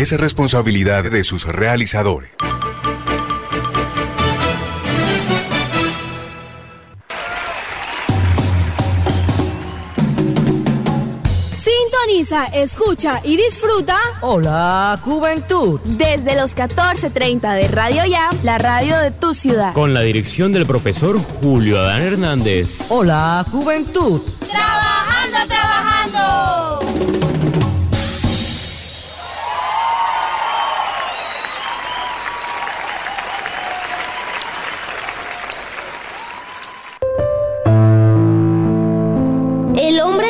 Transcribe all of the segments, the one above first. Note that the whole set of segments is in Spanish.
es responsabilidad de sus realizadores. Sintoniza, escucha y disfruta. Hola, Juventud. Desde los 14:30 de Radio Ya, la radio de tu ciudad. Con la dirección del profesor Julio Adán Hernández. Hola, Juventud. Trabajando,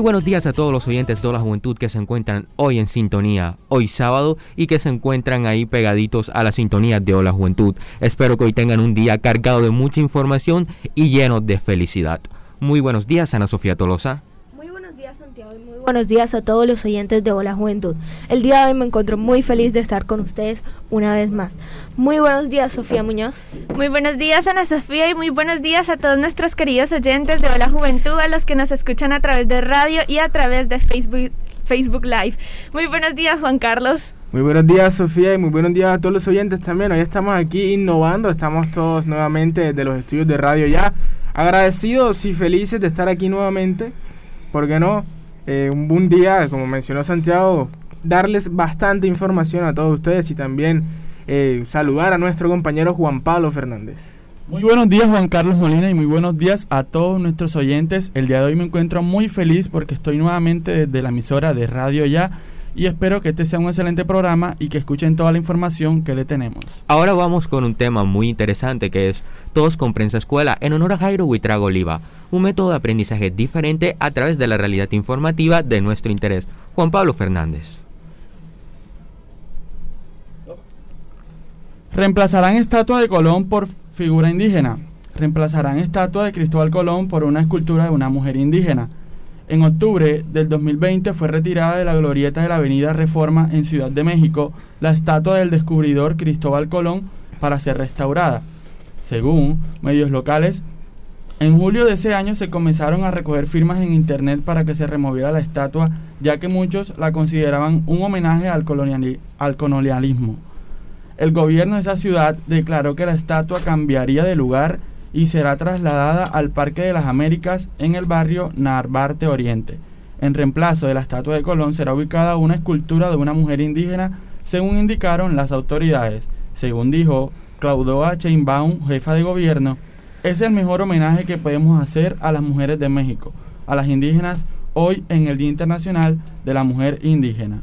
Muy buenos días a todos los oyentes de la juventud que se encuentran hoy en sintonía, hoy sábado, y que se encuentran ahí pegaditos a la sintonía de Hola Juventud. Espero que hoy tengan un día cargado de mucha información y lleno de felicidad. Muy buenos días, Ana Sofía Tolosa. Muy buenos días Santiago y muy buenos días a todos los oyentes de Hola Juventud. El día de hoy me encuentro muy feliz de estar con ustedes una vez más. Muy buenos días Sofía Muñoz. Muy buenos días Ana Sofía y muy buenos días a todos nuestros queridos oyentes de Hola Juventud, a los que nos escuchan a través de radio y a través de Facebook, Facebook Live. Muy buenos días Juan Carlos. Muy buenos días Sofía y muy buenos días a todos los oyentes también. Hoy estamos aquí innovando, estamos todos nuevamente desde los estudios de radio ya. Agradecidos y felices de estar aquí nuevamente. ¿Por qué no? Eh, un buen día, como mencionó Santiago, darles bastante información a todos ustedes y también eh, saludar a nuestro compañero Juan Pablo Fernández. Muy buenos días Juan Carlos Molina y muy buenos días a todos nuestros oyentes. El día de hoy me encuentro muy feliz porque estoy nuevamente desde la emisora de Radio Ya y espero que este sea un excelente programa y que escuchen toda la información que le tenemos. Ahora vamos con un tema muy interesante que es Todos con Prensa Escuela en honor a Jairo Huitrago Oliva, un método de aprendizaje diferente a través de la realidad informativa de nuestro interés. Juan Pablo Fernández. Reemplazarán estatua de Colón por figura indígena. Reemplazarán estatua de Cristóbal Colón por una escultura de una mujer indígena. En octubre del 2020 fue retirada de la glorieta de la Avenida Reforma en Ciudad de México la estatua del descubridor Cristóbal Colón para ser restaurada. Según medios locales, en julio de ese año se comenzaron a recoger firmas en internet para que se removiera la estatua, ya que muchos la consideraban un homenaje al, al colonialismo. El gobierno de esa ciudad declaró que la estatua cambiaría de lugar y será trasladada al Parque de las Américas en el barrio Narvarte Oriente. En reemplazo de la estatua de Colón será ubicada una escultura de una mujer indígena, según indicaron las autoridades. Según dijo Claudoa Sheinbaum, jefa de gobierno, es el mejor homenaje que podemos hacer a las mujeres de México, a las indígenas, hoy en el Día Internacional de la Mujer Indígena.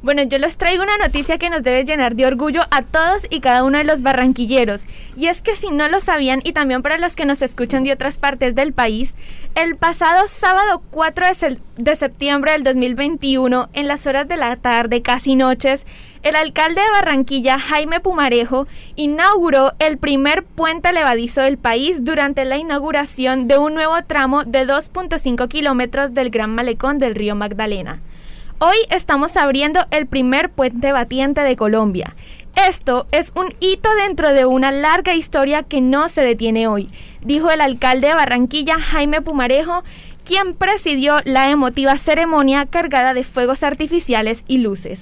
Bueno, yo les traigo una noticia que nos debe llenar de orgullo a todos y cada uno de los barranquilleros. Y es que si no lo sabían, y también para los que nos escuchan de otras partes del país, el pasado sábado 4 de, de septiembre del 2021, en las horas de la tarde, casi noches, el alcalde de Barranquilla, Jaime Pumarejo, inauguró el primer puente levadizo del país durante la inauguración de un nuevo tramo de 2.5 kilómetros del Gran Malecón del río Magdalena. Hoy estamos abriendo el primer puente batiente de Colombia. Esto es un hito dentro de una larga historia que no se detiene hoy, dijo el alcalde de Barranquilla, Jaime Pumarejo, quien presidió la emotiva ceremonia cargada de fuegos artificiales y luces.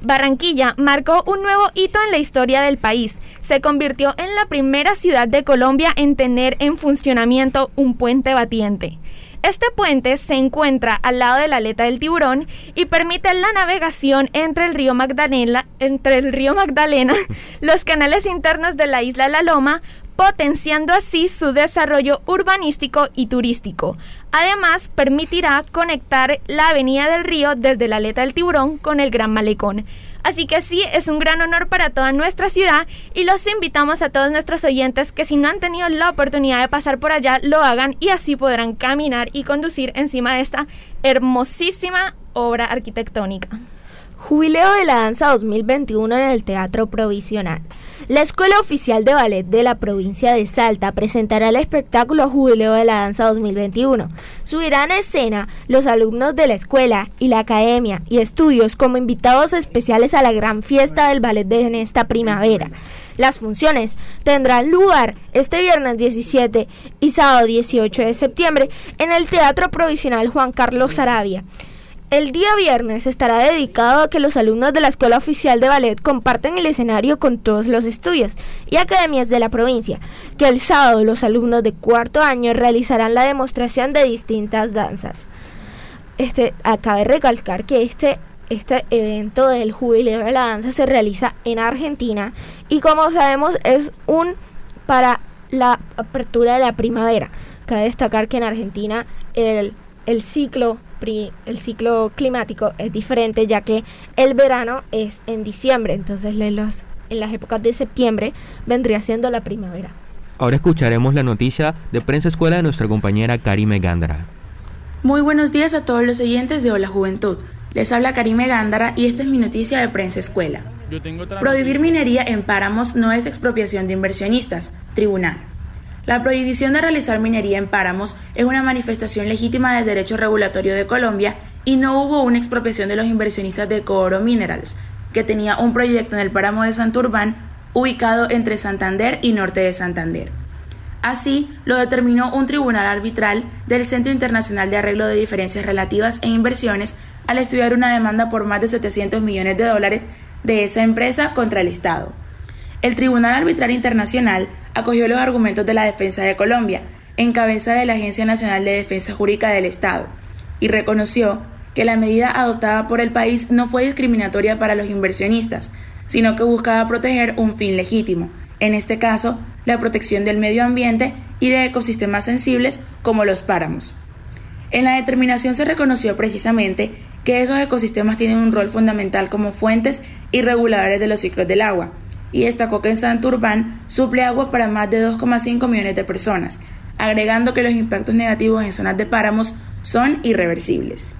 Barranquilla marcó un nuevo hito en la historia del país. Se convirtió en la primera ciudad de Colombia en tener en funcionamiento un puente batiente. Este puente se encuentra al lado de la aleta del tiburón y permite la navegación entre el río Magdalena, entre el río Magdalena, los canales internos de la isla La Loma, potenciando así su desarrollo urbanístico y turístico. Además, permitirá conectar la Avenida del Río desde la Aleta del Tiburón con el Gran Malecón. Así que sí, es un gran honor para toda nuestra ciudad y los invitamos a todos nuestros oyentes que si no han tenido la oportunidad de pasar por allá, lo hagan y así podrán caminar y conducir encima de esta hermosísima obra arquitectónica. Jubileo de la Danza 2021 en el Teatro Provisional. La Escuela Oficial de Ballet de la provincia de Salta presentará el espectáculo Jubileo de la Danza 2021. Subirán a escena los alumnos de la escuela y la academia y estudios como invitados especiales a la gran fiesta del ballet de en esta primavera. Las funciones tendrán lugar este viernes 17 y sábado 18 de septiembre en el Teatro Provisional Juan Carlos Sarabia. El día viernes estará dedicado a que los alumnos de la Escuela Oficial de Ballet comparten el escenario con todos los estudios y academias de la provincia, que el sábado los alumnos de cuarto año realizarán la demostración de distintas danzas. Este, acabe recalcar que este, este evento del jubileo de la danza se realiza en Argentina y como sabemos es un para la apertura de la primavera. Cabe destacar que en Argentina el, el ciclo el ciclo climático es diferente ya que el verano es en diciembre, entonces en, los, en las épocas de septiembre vendría siendo la primavera. Ahora escucharemos la noticia de Prensa Escuela de nuestra compañera Karime Gándara. Muy buenos días a todos los oyentes de Hola Juventud. Les habla Karime Gándara y esta es mi noticia de Prensa Escuela. Prohibir minería en páramos no es expropiación de inversionistas. Tribunal. La prohibición de realizar minería en páramos es una manifestación legítima del derecho regulatorio de Colombia y no hubo una expropiación de los inversionistas de Cooro Minerals, que tenía un proyecto en el páramo de Santurbán ubicado entre Santander y norte de Santander. Así lo determinó un tribunal arbitral del Centro Internacional de Arreglo de Diferencias Relativas e Inversiones al estudiar una demanda por más de 700 millones de dólares de esa empresa contra el Estado. El Tribunal Arbitral Internacional acogió los argumentos de la defensa de Colombia, en cabeza de la Agencia Nacional de Defensa Jurídica del Estado, y reconoció que la medida adoptada por el país no fue discriminatoria para los inversionistas, sino que buscaba proteger un fin legítimo, en este caso, la protección del medio ambiente y de ecosistemas sensibles como los páramos. En la determinación se reconoció precisamente que esos ecosistemas tienen un rol fundamental como fuentes y reguladores de los ciclos del agua, y destacó que en Santurbán suple agua para más de 2,5 millones de personas, agregando que los impactos negativos en zonas de páramos son irreversibles.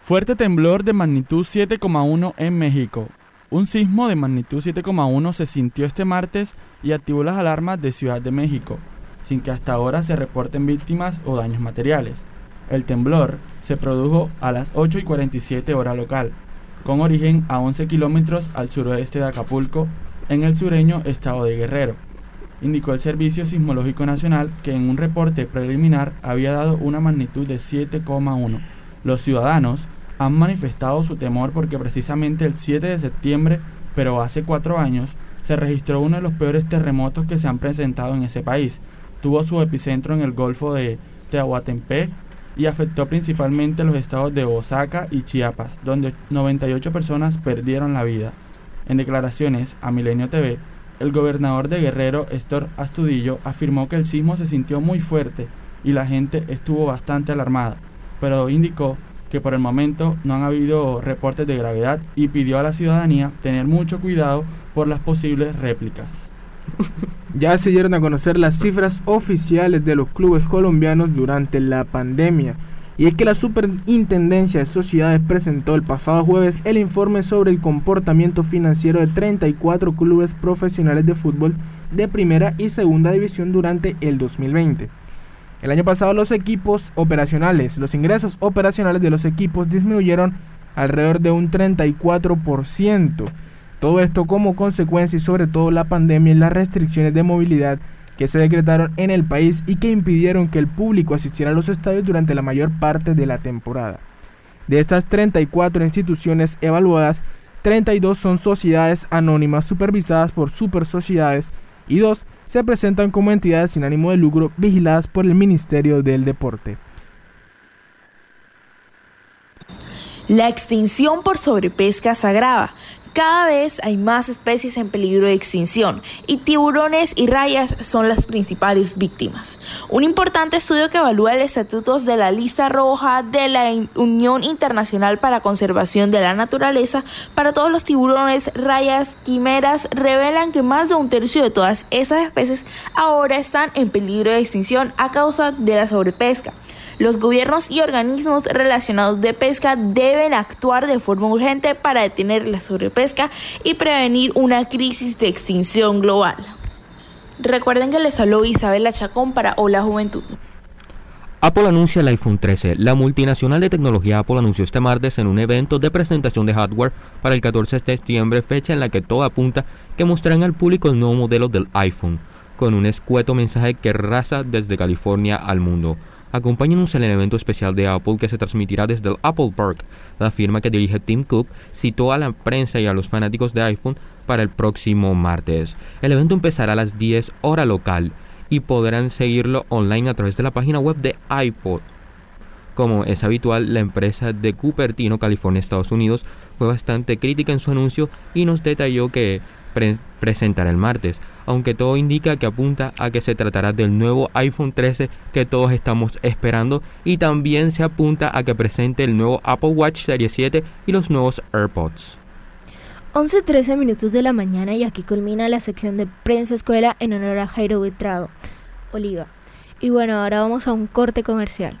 Fuerte temblor de magnitud 7,1 en México. Un sismo de magnitud 7,1 se sintió este martes y activó las alarmas de Ciudad de México, sin que hasta ahora se reporten víctimas o daños materiales. El temblor se produjo a las 8 y 47 hora local, con origen a 11 kilómetros al suroeste de Acapulco, en el sureño estado de Guerrero. Indicó el Servicio Sismológico Nacional que en un reporte preliminar había dado una magnitud de 7,1. Los ciudadanos han manifestado su temor porque precisamente el 7 de septiembre, pero hace cuatro años, se registró uno de los peores terremotos que se han presentado en ese país. Tuvo su epicentro en el Golfo de Tehuantepec y afectó principalmente los estados de Osaka y Chiapas, donde 98 personas perdieron la vida. En declaraciones a Milenio TV, el gobernador de Guerrero, Héctor Astudillo, afirmó que el sismo se sintió muy fuerte y la gente estuvo bastante alarmada, pero indicó que por el momento no han habido reportes de gravedad y pidió a la ciudadanía tener mucho cuidado por las posibles réplicas. Ya se dieron a conocer las cifras oficiales de los clubes colombianos durante la pandemia y es que la Superintendencia de Sociedades presentó el pasado jueves el informe sobre el comportamiento financiero de 34 clubes profesionales de fútbol de primera y segunda división durante el 2020. El año pasado los equipos operacionales, los ingresos operacionales de los equipos disminuyeron alrededor de un 34%. Todo esto como consecuencia y sobre todo la pandemia y las restricciones de movilidad que se decretaron en el país y que impidieron que el público asistiera a los estadios durante la mayor parte de la temporada. De estas 34 instituciones evaluadas, 32 son sociedades anónimas supervisadas por super sociedades y dos se presentan como entidades sin ánimo de lucro vigiladas por el Ministerio del Deporte. La extinción por sobrepesca se agrava. Cada vez hay más especies en peligro de extinción y tiburones y rayas son las principales víctimas. Un importante estudio que evalúa el estatutos de la lista roja de la Unión Internacional para Conservación de la Naturaleza para todos los tiburones, rayas, quimeras revelan que más de un tercio de todas esas especies ahora están en peligro de extinción a causa de la sobrepesca. Los gobiernos y organismos relacionados de pesca deben actuar de forma urgente para detener la sobrepesca y prevenir una crisis de extinción global. Recuerden que les habló Isabela Chacón para Hola Juventud. Apple anuncia el iPhone 13. La multinacional de tecnología Apple anunció este martes en un evento de presentación de hardware para el 14 de septiembre, fecha en la que todo apunta que mostrarán al público el nuevo modelo del iPhone, con un escueto mensaje que raza desde California al mundo. Acompáñenos en el evento especial de Apple que se transmitirá desde el Apple Park. La firma que dirige Tim Cook citó a la prensa y a los fanáticos de iPhone para el próximo martes. El evento empezará a las 10 hora local y podrán seguirlo online a través de la página web de iPod. Como es habitual, la empresa de Cupertino, California, Estados Unidos, fue bastante crítica en su anuncio y nos detalló que presentará el martes aunque todo indica que apunta a que se tratará del nuevo iPhone 13 que todos estamos esperando y también se apunta a que presente el nuevo Apple Watch Series 7 y los nuevos AirPods. 11.13 minutos de la mañana y aquí culmina la sección de prensa escuela en honor a Jairo Vitrado, Oliva. Y bueno, ahora vamos a un corte comercial.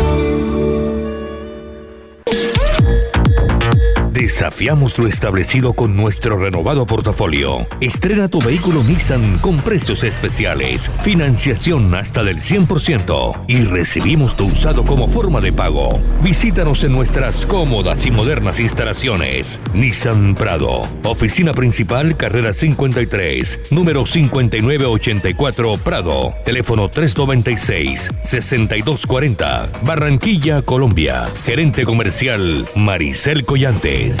Desafiamos lo establecido con nuestro renovado portafolio. Estrena tu vehículo Nissan con precios especiales, financiación hasta del 100% y recibimos tu usado como forma de pago. Visítanos en nuestras cómodas y modernas instalaciones. Nissan Prado, oficina principal, carrera 53, número 5984 Prado, teléfono 396-6240, Barranquilla, Colombia. Gerente comercial Maricel Collantes.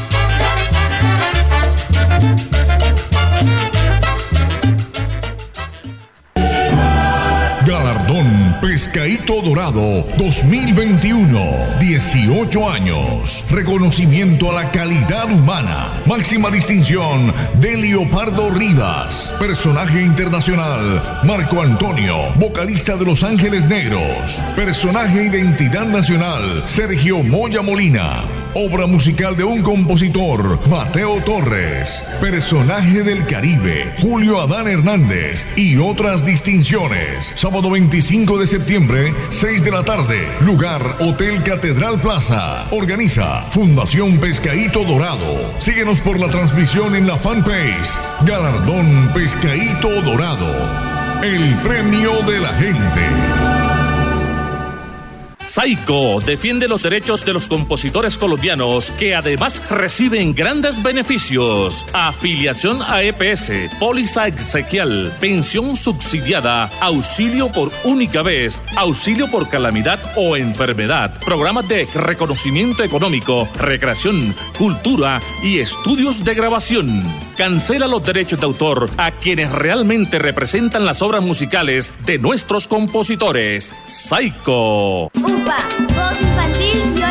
Pescaíto Dorado 2021. 18 años. Reconocimiento a la calidad humana. Máxima distinción de Leopardo Rivas. Personaje internacional Marco Antonio, vocalista de Los Ángeles Negros. Personaje identidad nacional Sergio Moya Molina obra musical de un compositor, Mateo Torres, personaje del Caribe, Julio Adán Hernández y otras distinciones. Sábado 25 de septiembre, 6 de la tarde, lugar Hotel Catedral Plaza. Organiza Fundación Pescaíto Dorado. Síguenos por la transmisión en la fanpage Galardón Pescaíto Dorado. El premio de la gente. Saico defiende los derechos de los compositores colombianos que además reciben grandes beneficios. Afiliación a EPS, póliza exequial, pensión subsidiada, auxilio por única vez, auxilio por calamidad o enfermedad, programas de reconocimiento económico, recreación, cultura y estudios de grabación. Cancela los derechos de autor a quienes realmente representan las obras musicales de nuestros compositores. Saico. Voz infantil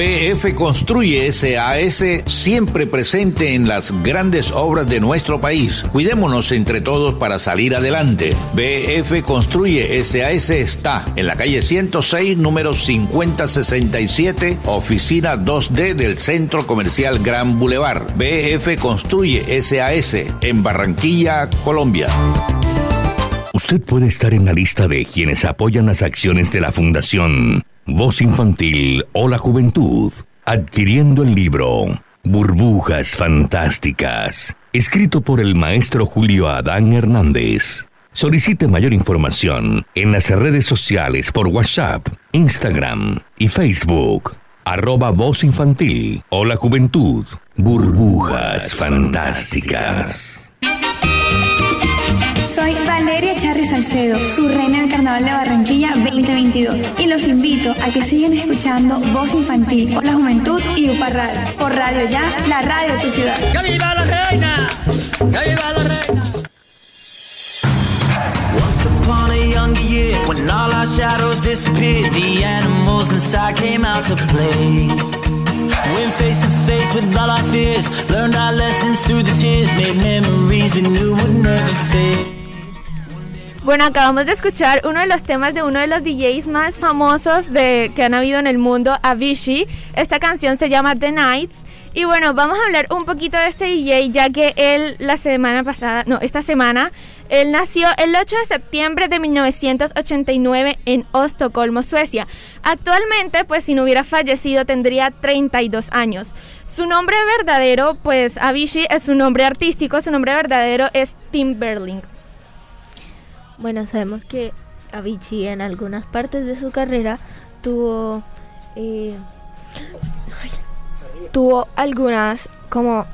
BF Construye SAS siempre presente en las grandes obras de nuestro país. Cuidémonos entre todos para salir adelante. BF Construye SAS está en la calle 106, número 5067, oficina 2D del Centro Comercial Gran Boulevard. BF Construye SAS en Barranquilla, Colombia. Usted puede estar en la lista de quienes apoyan las acciones de la Fundación Voz Infantil o la Juventud, adquiriendo el libro Burbujas Fantásticas, escrito por el maestro Julio Adán Hernández. Solicite mayor información en las redes sociales por WhatsApp, Instagram y Facebook. Arroba Voz Infantil o la Juventud. Burbujas Fantásticas. Soy Valeria Charri Salcedo, su 2022. Y los invito a que sigan escuchando Voz Infantil por la Juventud y UPA Radio. Por Radio Ya, la radio de tu ciudad. ¡Que viva la reina! ¡Que viva la reina! Once upon a younger year, when all our shadows disappeared, the animals inside came out to play. Went face to face with all our fears, learned our lessons through the tears, made memories we knew would never fade. Bueno, acabamos de escuchar uno de los temas de uno de los DJs más famosos de, que han habido en el mundo, Avicii. Esta canción se llama The Nights. Y bueno, vamos a hablar un poquito de este DJ, ya que él la semana pasada, no, esta semana, él nació el 8 de septiembre de 1989 en Estocolmo, Suecia. Actualmente, pues si no hubiera fallecido, tendría 32 años. Su nombre verdadero, pues Avicii es su nombre artístico, su nombre verdadero es Tim Berling. Bueno, sabemos que Avicii en algunas partes de su carrera tuvo eh, tuvo algunas como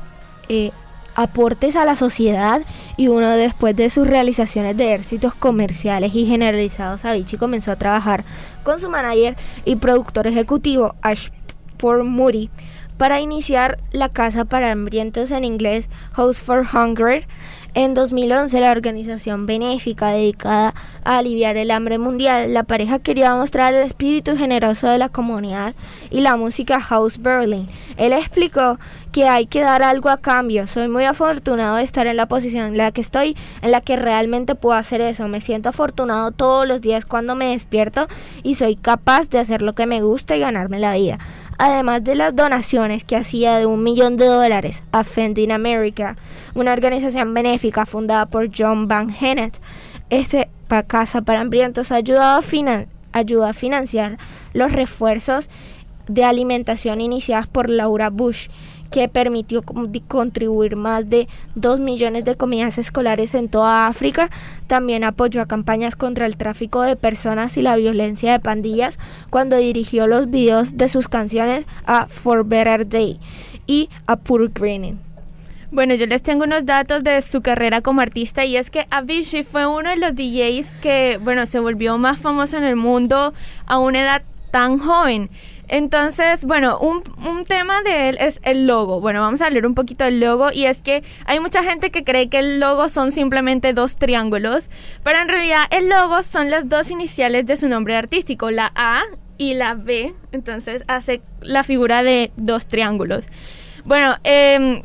eh, aportes a la sociedad y uno después de sus realizaciones de éxitos comerciales y generalizados Avicii comenzó a trabajar con su manager y productor ejecutivo Ashford Moody para iniciar la casa para hambrientos en inglés House for Hunger en 2011, la organización benéfica dedicada a aliviar el hambre mundial, la pareja quería mostrar el espíritu generoso de la comunidad y la música House Berlin. Él explicó que hay que dar algo a cambio. Soy muy afortunado de estar en la posición en la que estoy, en la que realmente puedo hacer eso. Me siento afortunado todos los días cuando me despierto y soy capaz de hacer lo que me gusta y ganarme la vida además de las donaciones que hacía de un millón de dólares a Fending America, una organización benéfica fundada por John Van Hennett. Ese Casa para Hambrientos ayuda a, ayuda a financiar los refuerzos de alimentación iniciadas por Laura Bush que permitió contribuir más de 2 millones de comidas escolares en toda África. También apoyó a campañas contra el tráfico de personas y la violencia de pandillas cuando dirigió los videos de sus canciones a For Better Day y a Poor Greening. Bueno, yo les tengo unos datos de su carrera como artista y es que Avicii fue uno de los DJs que, bueno, se volvió más famoso en el mundo a una edad tan joven. Entonces, bueno, un, tema de él es el logo. Bueno, vamos a leer un poquito del logo y es que hay mucha gente que cree que el logo son simplemente dos triángulos, pero en realidad el logo son las dos iniciales de su nombre artístico, la A y la B, entonces hace la figura de dos triángulos. Bueno, eh,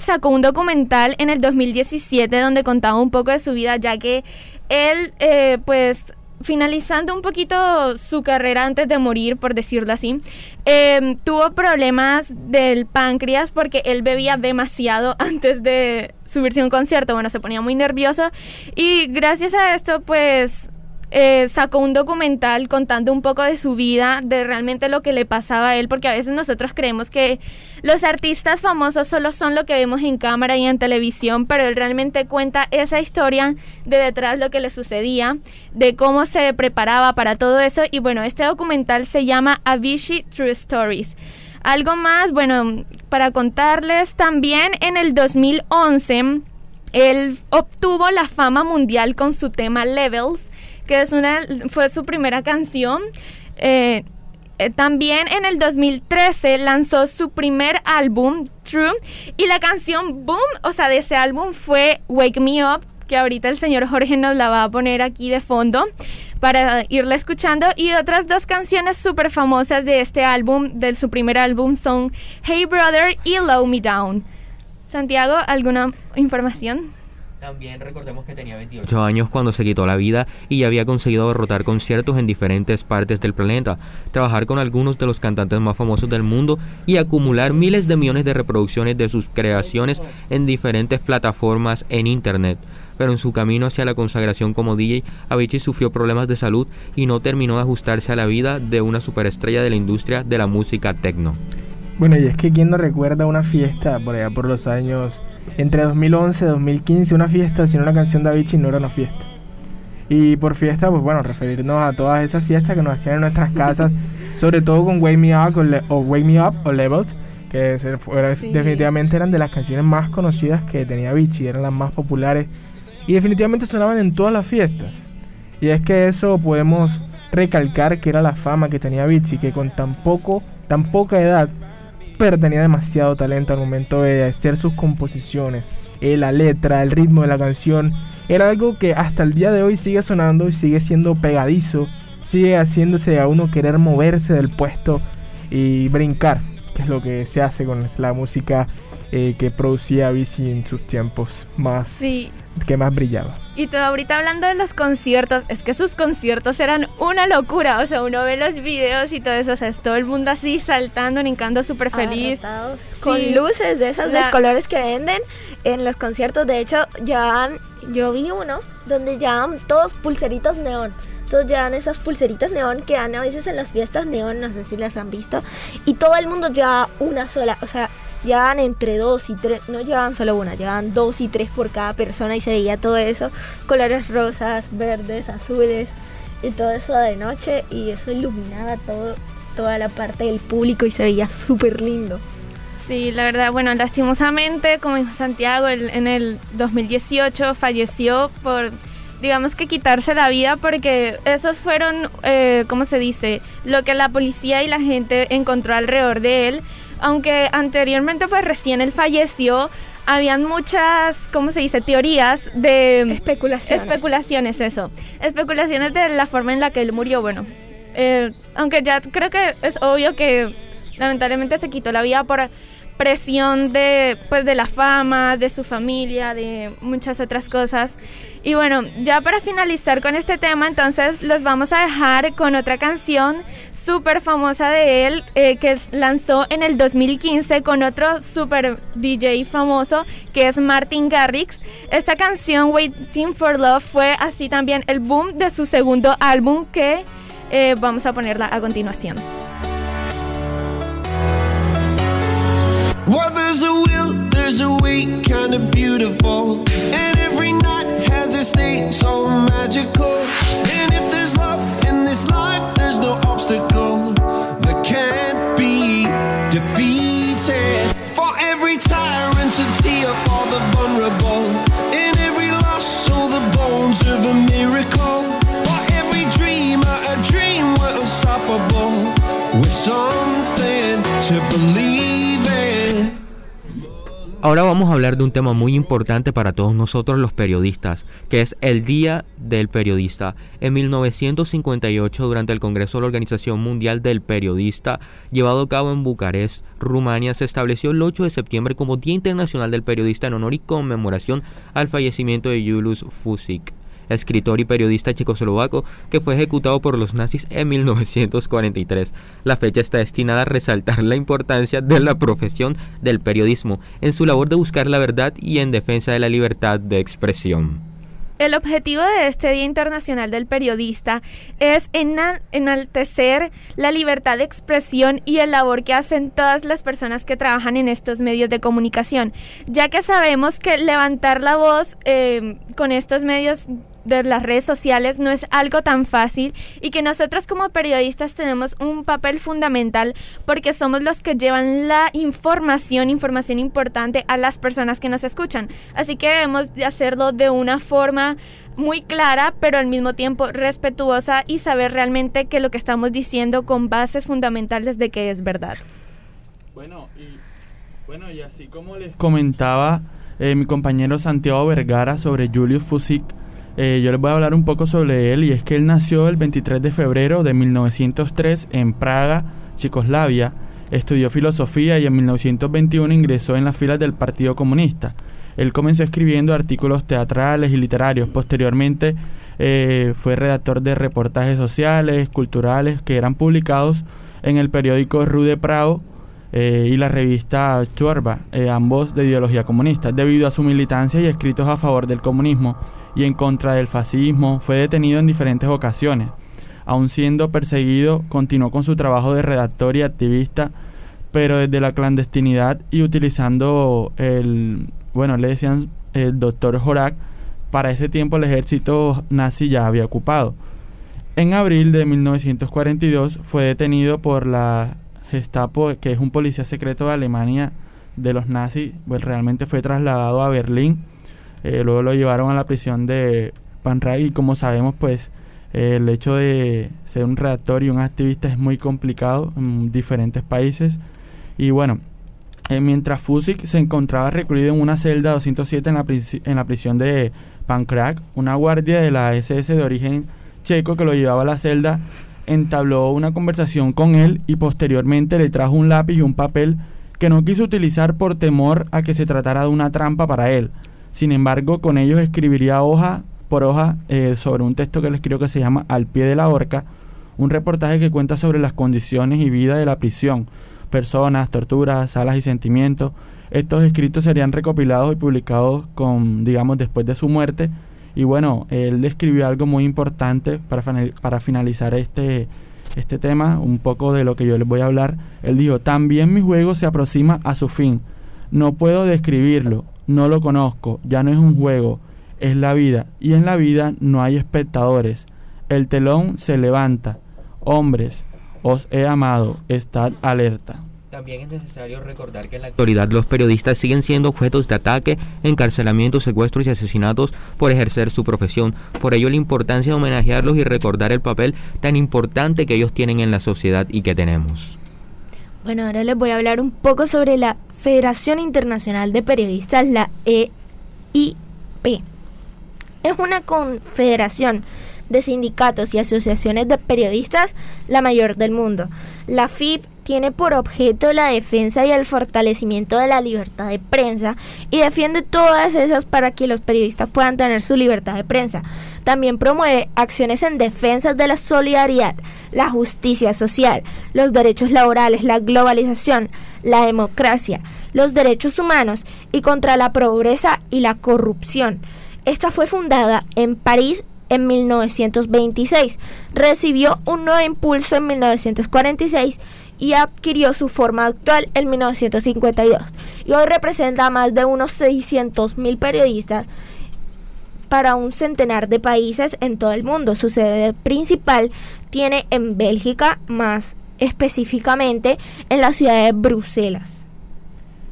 sacó un documental en el 2017 donde contaba un poco de su vida, ya que él, eh, pues, finalizando un poquito su carrera antes de morir, por decirlo así, em, tuvo problemas del páncreas porque él bebía demasiado antes de subirse a un concierto. Bueno, se ponía muy nervioso y gracias a esto, pues eh, sacó un documental contando un poco de su vida, de realmente lo que le pasaba a él, porque a veces nosotros creemos que los artistas famosos solo son lo que vemos en cámara y en televisión, pero él realmente cuenta esa historia de detrás lo que le sucedía, de cómo se preparaba para todo eso. Y bueno, este documental se llama Avicii True Stories. Algo más, bueno, para contarles también en el 2011, él obtuvo la fama mundial con su tema Levels que es una, fue su primera canción. Eh, eh, también en el 2013 lanzó su primer álbum, True, y la canción Boom, o sea, de ese álbum fue Wake Me Up, que ahorita el señor Jorge nos la va a poner aquí de fondo para irla escuchando. Y otras dos canciones súper famosas de este álbum, de su primer álbum, son Hey Brother y Low Me Down. Santiago, ¿alguna información? También recordemos que tenía 28 años cuando se quitó la vida y ya había conseguido derrotar conciertos en diferentes partes del planeta, trabajar con algunos de los cantantes más famosos del mundo y acumular miles de millones de reproducciones de sus creaciones en diferentes plataformas en Internet. Pero en su camino hacia la consagración como DJ, Avicii sufrió problemas de salud y no terminó de ajustarse a la vida de una superestrella de la industria de la música techno. Bueno, y es que quién no recuerda una fiesta por allá por los años entre 2011 y 2015 una fiesta sin una canción de Avicii no era una fiesta. Y por fiesta, pues bueno, referirnos a todas esas fiestas que nos hacían en nuestras casas, sobre todo con Wake Me Up o, Wake Me Up o Levels, que definitivamente eran de las canciones más conocidas que tenía Avicii, eran las más populares y definitivamente sonaban en todas las fiestas. Y es que eso podemos recalcar que era la fama que tenía Avicii, que con tan poco, tan poca edad pero tenía demasiado talento al momento de hacer sus composiciones. Eh, la letra, el ritmo de la canción, era algo que hasta el día de hoy sigue sonando y sigue siendo pegadizo, sigue haciéndose a uno querer moverse del puesto y brincar, que es lo que se hace con la música eh, que producía Avicii en sus tiempos más sí. que más brillaba. Y tú ahorita hablando de los conciertos, es que sus conciertos eran una locura, o sea, uno ve los videos y todo eso, o sea, es todo el mundo así saltando, brincando súper feliz. Con luces de esas de colores que venden en los conciertos, de hecho, ya yo vi uno donde llevan todos pulseritos neón. Todos llevan esas pulseritas neón que dan a veces en las fiestas neón, no sé si las han visto. Y todo el mundo lleva una sola, o sea, llevaban entre dos y tres, no llevaban solo una, llevaban dos y tres por cada persona y se veía todo eso, colores rosas, verdes, azules y todo eso de noche y eso iluminaba todo, toda la parte del público y se veía súper lindo. Sí, la verdad, bueno, lastimosamente, como dijo Santiago, en el 2018 falleció por, digamos que quitarse la vida porque esos fueron, eh, ¿cómo se dice? Lo que la policía y la gente encontró alrededor de él aunque anteriormente pues recién él falleció, habían muchas, ¿cómo se dice? Teorías de... Especulaciones. Especulaciones, eso. Especulaciones de la forma en la que él murió, bueno. Eh, aunque ya creo que es obvio que lamentablemente se quitó la vida por presión de pues de la fama, de su familia, de muchas otras cosas. Y bueno, ya para finalizar con este tema, entonces los vamos a dejar con otra canción súper famosa de él eh, que lanzó en el 2015 con otro super DJ famoso que es Martin Garrix. Esta canción Waiting for Love fue así también el boom de su segundo álbum que eh, vamos a ponerla a continuación. Well, there's a will, there's a way, kinda beautiful. And every night has a state so magical. And if there's love in this life, there's no obstacle that can't be defeated. For every tyrant, a tear for the vulnerable. In every loss, all the bones of a miracle. For every dreamer, a dream we're unstoppable. With something Ahora vamos a hablar de un tema muy importante para todos nosotros los periodistas, que es el Día del Periodista. En 1958, durante el Congreso de la Organización Mundial del Periodista, llevado a cabo en Bucarest, Rumania, se estableció el 8 de septiembre como Día Internacional del Periodista en honor y conmemoración al fallecimiento de Julius Fusik escritor y periodista checoslovaco que fue ejecutado por los nazis en 1943. La fecha está destinada a resaltar la importancia de la profesión del periodismo en su labor de buscar la verdad y en defensa de la libertad de expresión. El objetivo de este Día Internacional del Periodista es ena- enaltecer la libertad de expresión y el labor que hacen todas las personas que trabajan en estos medios de comunicación, ya que sabemos que levantar la voz eh, con estos medios de las redes sociales no es algo tan fácil y que nosotros como periodistas tenemos un papel fundamental porque somos los que llevan la información, información importante a las personas que nos escuchan. Así que debemos de hacerlo de una forma muy clara, pero al mismo tiempo respetuosa y saber realmente que lo que estamos diciendo con bases fundamentales de que es verdad. Bueno, y, bueno, y así como les comentaba eh, mi compañero Santiago Vergara sobre Julius Fusik, eh, yo les voy a hablar un poco sobre él y es que él nació el 23 de febrero de 1903 en Praga, Checoslavia, estudió filosofía y en 1921 ingresó en las filas del Partido Comunista. Él comenzó escribiendo artículos teatrales y literarios. Posteriormente eh, fue redactor de reportajes sociales, culturales, que eran publicados en el periódico Rue de Prado eh, y la revista Chorba, eh, ambos de ideología comunista. Debido a su militancia y escritos a favor del comunismo y en contra del fascismo, fue detenido en diferentes ocasiones. Aun siendo perseguido, continuó con su trabajo de redactor y activista, pero desde la clandestinidad y utilizando el, bueno, le decían el doctor Jorak, para ese tiempo el ejército nazi ya había ocupado. En abril de 1942 fue detenido por la Gestapo, que es un policía secreto de Alemania de los nazis, pues realmente fue trasladado a Berlín, eh, luego lo llevaron a la prisión de Panray y como sabemos pues eh, el hecho de ser un redactor y un activista es muy complicado en diferentes países y bueno, eh, mientras Fusik se encontraba recluido en una celda 207 en la, en la prisión de Pankrak, una guardia de la SS de origen checo que lo llevaba a la celda entabló una conversación con él y posteriormente le trajo un lápiz y un papel que no quiso utilizar por temor a que se tratara de una trampa para él. Sin embargo, con ellos escribiría hoja por hoja eh, sobre un texto que le escribió que se llama Al pie de la horca, un reportaje que cuenta sobre las condiciones y vida de la prisión, personas, torturas, salas y sentimientos. Estos escritos serían recopilados y publicados con, digamos, después de su muerte. Y bueno, él describió algo muy importante para, para finalizar este, este tema, un poco de lo que yo les voy a hablar. Él dijo, también mi juego se aproxima a su fin. No puedo describirlo, no lo conozco, ya no es un juego, es la vida. Y en la vida no hay espectadores. El telón se levanta. Hombres, os he amado, estad alerta. También es necesario recordar que en la actualidad los periodistas siguen siendo objetos de ataque, encarcelamientos, secuestros y asesinatos por ejercer su profesión. Por ello la importancia de homenajearlos y recordar el papel tan importante que ellos tienen en la sociedad y que tenemos. Bueno, ahora les voy a hablar un poco sobre la Federación Internacional de Periodistas, la EIP. Es una confederación de sindicatos y asociaciones de periodistas la mayor del mundo. La FIP tiene por objeto la defensa y el fortalecimiento de la libertad de prensa y defiende todas esas para que los periodistas puedan tener su libertad de prensa. También promueve acciones en defensa de la solidaridad, la justicia social, los derechos laborales, la globalización, la democracia, los derechos humanos y contra la pobreza y la corrupción. Esta fue fundada en París en 1926, recibió un nuevo impulso en 1946 y adquirió su forma actual en 1952. Y hoy representa a más de unos 600.000 periodistas para un centenar de países en todo el mundo. Su sede principal tiene en Bélgica, más específicamente en la ciudad de Bruselas.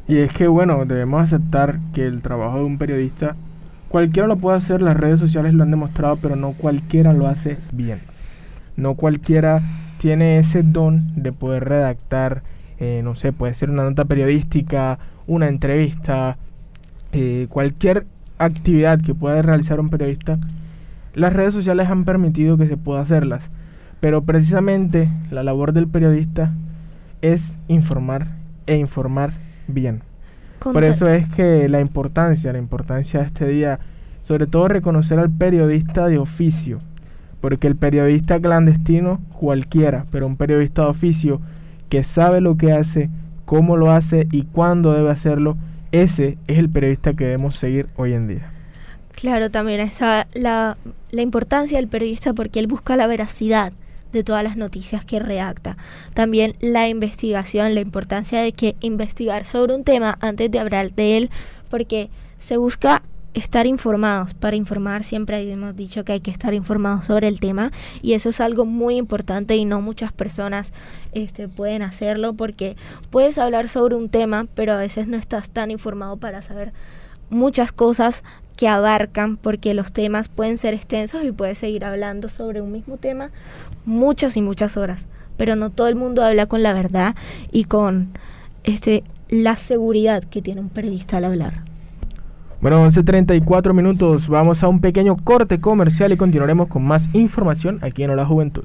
Y es que, bueno, debemos aceptar que el trabajo de un periodista, cualquiera lo puede hacer, las redes sociales lo han demostrado, pero no cualquiera lo hace bien. No cualquiera tiene ese don de poder redactar, eh, no sé, puede ser una nota periodística, una entrevista, eh, cualquier actividad que pueda realizar un periodista, las redes sociales han permitido que se pueda hacerlas. Pero precisamente la labor del periodista es informar e informar bien. Por eso es que la importancia, la importancia de este día, sobre todo reconocer al periodista de oficio, porque el periodista clandestino cualquiera, pero un periodista de oficio que sabe lo que hace, cómo lo hace y cuándo debe hacerlo, ese es el periodista que debemos seguir hoy en día. Claro, también está la, la importancia del periodista porque él busca la veracidad de todas las noticias que redacta. También la investigación, la importancia de que investigar sobre un tema antes de hablar de él, porque se busca estar informados. Para informar siempre hemos dicho que hay que estar informados sobre el tema y eso es algo muy importante y no muchas personas este, pueden hacerlo porque puedes hablar sobre un tema, pero a veces no estás tan informado para saber muchas cosas que abarcan porque los temas pueden ser extensos y puedes seguir hablando sobre un mismo tema muchas y muchas horas, pero no todo el mundo habla con la verdad y con este la seguridad que tiene un periodista al hablar. Bueno, 11.34 minutos, vamos a un pequeño corte comercial y continuaremos con más información aquí en Hola Juventud.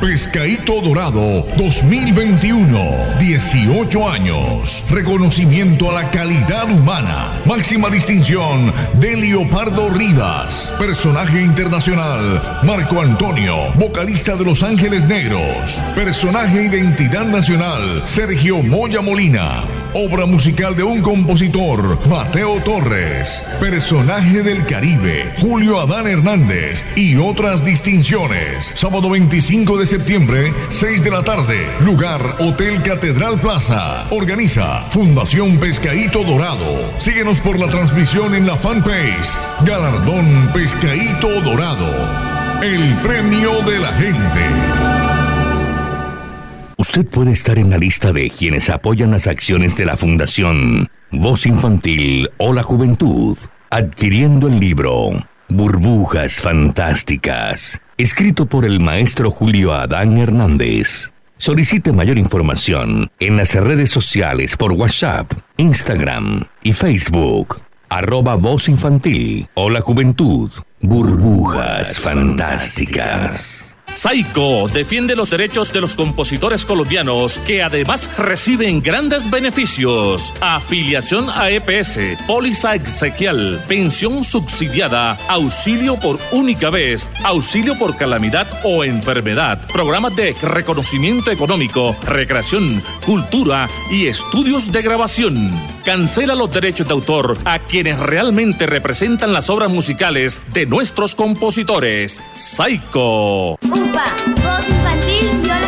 Pescadito Dorado 2021. 18 años. Reconocimiento a la calidad humana. Máxima distinción de Leopardo Rivas. Personaje internacional Marco Antonio, vocalista de Los Ángeles Negros. Personaje identidad nacional Sergio Moya Molina. obra musical de un compositor, Mateo Torres, personaje del Caribe, Julio Adán Hernández y otras distinciones. Sábado 25 de septiembre, 6 de la tarde, lugar Hotel Catedral Plaza. Organiza Fundación Pescaíto Dorado. Síguenos por la transmisión en la fanpage Galardón Pescaíto Dorado. El premio de la gente. Usted puede estar en la lista de quienes apoyan las acciones de la Fundación Voz Infantil o la Juventud, adquiriendo el libro Burbujas Fantásticas, escrito por el maestro Julio Adán Hernández. Solicite mayor información en las redes sociales por WhatsApp, Instagram y Facebook arroba voz infantil o la juventud, burbujas fantásticas. Saico defiende los derechos de los compositores colombianos que además reciben grandes beneficios. Afiliación a EPS, póliza exequial, pensión subsidiada, auxilio por única vez, auxilio por calamidad o enfermedad, programas de reconocimiento económico, recreación, cultura y estudios de grabación. Cancela los derechos de autor a quienes realmente representan las obras musicales de nuestros compositores. Saico. UPA, voz infantil y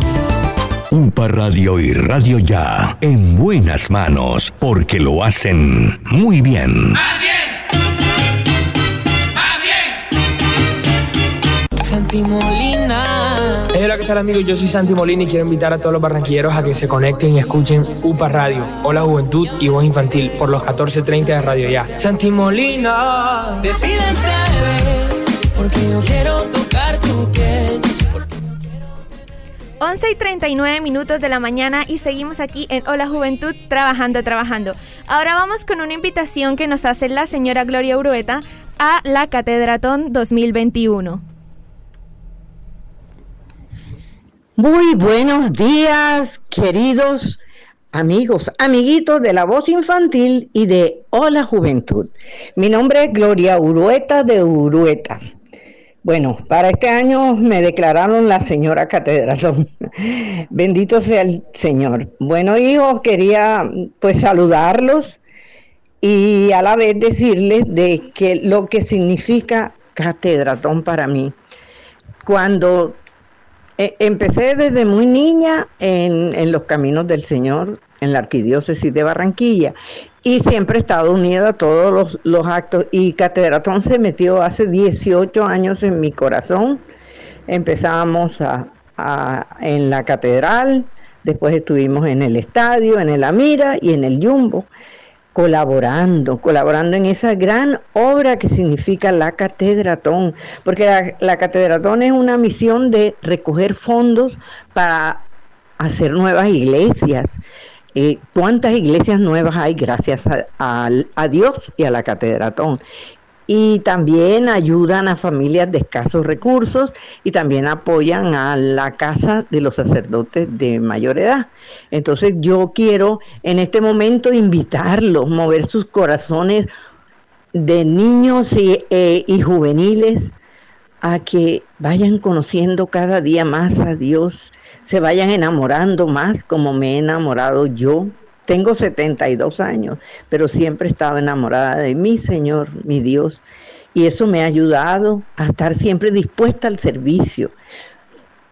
UPA Radio y Radio Ya, en buenas manos, porque lo hacen muy bien. Santi Molina. Hola, ¿qué tal amigos? Yo soy Santi Molina y quiero invitar a todos los barranquilleros a que se conecten y escuchen UPA Radio, Hola Juventud y Voz Infantil por los 14.30 de Radio Ya. Santi Molina. Decídete, porque yo quiero tu 11 y 39 minutos de la mañana y seguimos aquí en Hola Juventud trabajando, trabajando. Ahora vamos con una invitación que nos hace la señora Gloria Urueta a la Catedratón 2021. Muy buenos días, queridos amigos, amiguitos de la voz infantil y de Hola Juventud. Mi nombre es Gloria Urueta de Urueta. Bueno, para este año me declararon la señora catedral. Bendito sea el Señor. Bueno, hijos, quería pues saludarlos y a la vez decirles de que lo que significa catedratón para mí. Cuando eh, empecé desde muy niña en, en los caminos del Señor, en la arquidiócesis de Barranquilla, y siempre he estado unida a todos los, los actos. Y Catedratón se metió hace 18 años en mi corazón. Empezamos a, en la catedral, después estuvimos en el estadio, en el Amira y en el Jumbo, colaborando, colaborando en esa gran obra que significa la Catedratón, porque la, la Catedratón es una misión de recoger fondos para hacer nuevas iglesias. Eh, ¿Cuántas iglesias nuevas hay gracias a, Dios y a la Catedratón? Y también ayudan a familias de escasos recursos y también apoyan a la casa de los sacerdotes de mayor edad. Entonces yo quiero en este momento invitarlos, mover sus corazones de niños y, y juveniles a que vayan conociendo cada día más a Dios, se vayan enamorando más como me he enamorado yo tengo 72 años, pero siempre estaba enamorada de mi Señor, mi Dios, y eso me ha ayudado a estar siempre dispuesta al servicio.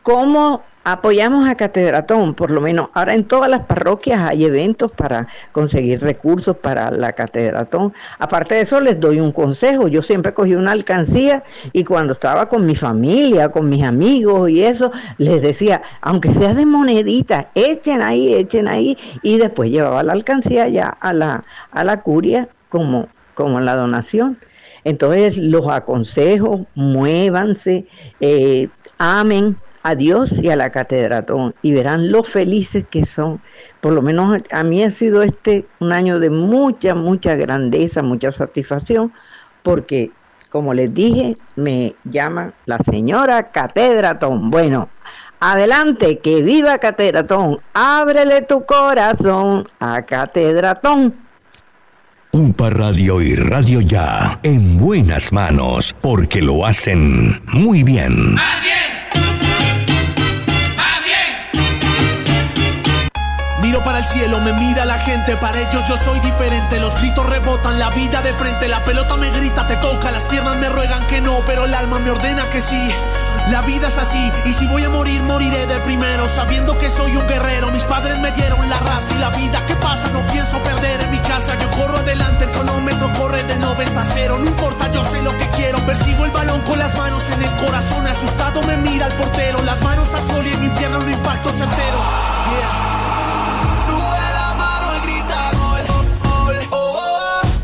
¿Cómo apoyamos a Catedratón? Por lo menos ahora en todas las parroquias hay eventos para conseguir recursos para la Catedratón. Aparte de eso, les doy un consejo. Yo siempre cogí una alcancía y cuando estaba con mi familia, con mis amigos y eso, les decía, aunque sea de monedita, echen ahí, echen ahí. Y después llevaba la alcancía ya a la, a la curia como, como la donación. Entonces los aconsejo, muévanse, eh, amen a Dios y a la catedratón y verán lo felices que son. Por lo menos a mí ha sido este un año de mucha, mucha grandeza, mucha satisfacción, porque como les dije, me llaman la señora catedratón. Bueno, adelante, que viva catedratón, ábrele tu corazón a catedratón. UPA Radio y Radio Ya, en buenas manos, porque lo hacen muy bien. Miro para el cielo, me mira la gente, para ellos yo soy diferente. Los gritos rebotan, la vida de frente, la pelota me grita, te toca, las piernas me ruegan que no, pero el alma me ordena que sí. La vida es así, y si voy a morir, moriré de primero, sabiendo que soy un guerrero. Mis padres me dieron la raza y la vida que pasa, no pienso perder en mi casa. Yo corro adelante, el cronómetro corre de 90 a 0. No importa, yo sé lo que quiero. Persigo el balón con las manos en el corazón, asustado me mira el portero. Las manos a sol y en mi infierno un impacto certero. Yeah.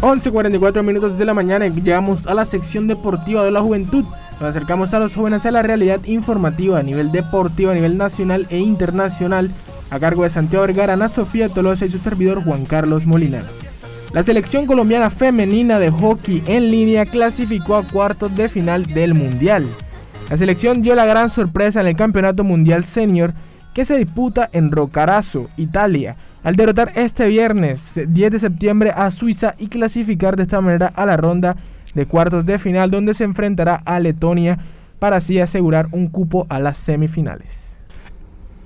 11.44 minutos de la mañana llegamos a la sección deportiva de la juventud. Nos acercamos a los jóvenes a la realidad informativa a nivel deportivo, a nivel nacional e internacional, a cargo de Santiago Vergara, Ana Sofía Tolosa y su servidor Juan Carlos Molina. La selección colombiana femenina de hockey en línea clasificó a cuartos de final del Mundial. La selección dio la gran sorpresa en el Campeonato Mundial Senior que se disputa en Roccaraso, Italia, al derrotar este viernes 10 de septiembre a Suiza y clasificar de esta manera a la ronda de cuartos de final donde se enfrentará a Letonia para así asegurar un cupo a las semifinales.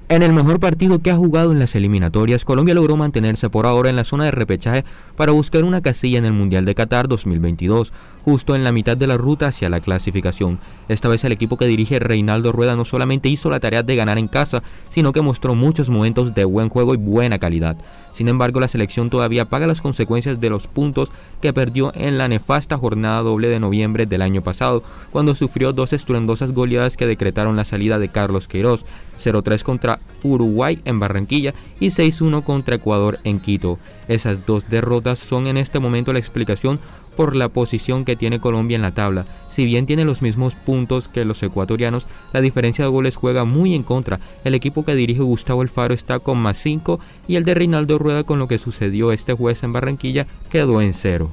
En el mejor partido que ha jugado en las eliminatorias, Colombia logró mantenerse por ahora en la zona de repechaje para buscar una casilla en el Mundial de Qatar 2022, justo en la mitad de la ruta hacia la clasificación. Esta vez el equipo que dirige Reinaldo Rueda no solamente hizo la tarea de ganar en casa, sino que mostró muchos momentos de buen juego y buena calidad. Sin embargo, la selección todavía paga las consecuencias de los puntos que perdió en la nefasta jornada doble de noviembre del año pasado, cuando sufrió dos estruendosas goleadas que decretaron la salida de Carlos Queiroz, 0-3 contra Uruguay en Barranquilla y 6-1 contra Ecuador en Quito. Esas dos derrotas son en este momento la explicación por la posición que tiene Colombia en la tabla. Si bien tiene los mismos puntos que los ecuatorianos, la diferencia de goles juega muy en contra. El equipo que dirige Gustavo Alfaro está con más 5 y el de Reinaldo Rueda con lo que sucedió este jueves en Barranquilla quedó en cero.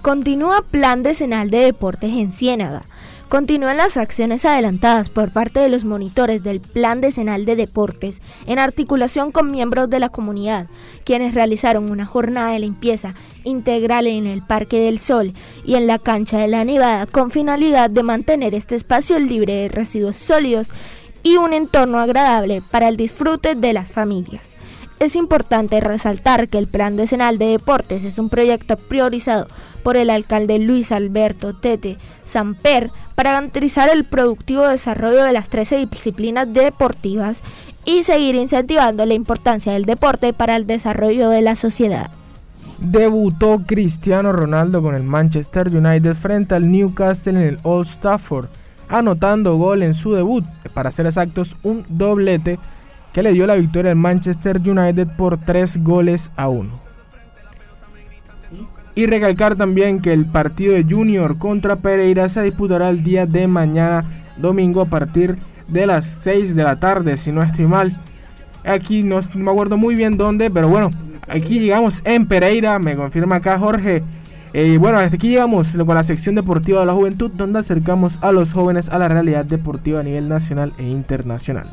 Continúa plan decenal de deportes en Ciénaga. Continúan las acciones adelantadas por parte de los monitores del Plan Decenal de Deportes en articulación con miembros de la comunidad, quienes realizaron una jornada de limpieza integral en el Parque del Sol y en la cancha de la Nevada con finalidad de mantener este espacio libre de residuos sólidos y un entorno agradable para el disfrute de las familias. Es importante resaltar que el Plan Decenal de Deportes es un proyecto priorizado por el alcalde Luis Alberto Tete Samper para garantizar el productivo desarrollo de las 13 disciplinas deportivas y seguir incentivando la importancia del deporte para el desarrollo de la sociedad. Debutó Cristiano Ronaldo con el Manchester United frente al Newcastle en el Old Stafford, anotando gol en su debut, para ser exactos un doblete que le dio la victoria al Manchester United por 3 goles a 1. Y recalcar también que el partido de Junior contra Pereira se disputará el día de mañana, domingo, a partir de las 6 de la tarde, si no estoy mal. Aquí no, me acuerdo muy bien dónde, pero bueno, aquí llegamos en Pereira, me confirma acá Jorge. Eh, bueno, hasta aquí llegamos con la sección deportiva de la juventud, donde acercamos a los jóvenes a la realidad deportiva a nivel nacional e internacional.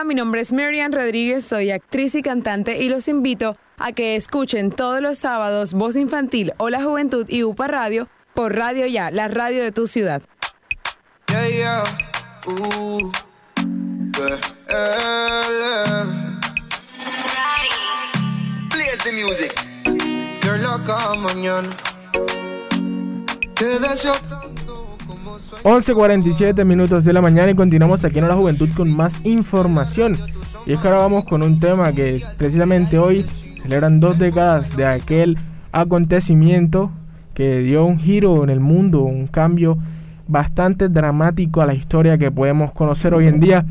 Hola, mi nombre es Marian Rodríguez, soy actriz y cantante y los invito a que escuchen todos los sábados Voz Infantil o La Juventud y UPA Radio por Radio Ya, la radio de tu ciudad. 11.47 minutos de la mañana y continuamos aquí en la juventud con más información. Y es que ahora vamos con un tema que precisamente hoy celebran dos décadas de aquel acontecimiento que dio un giro en el mundo, un cambio bastante dramático a la historia que podemos conocer hoy en día.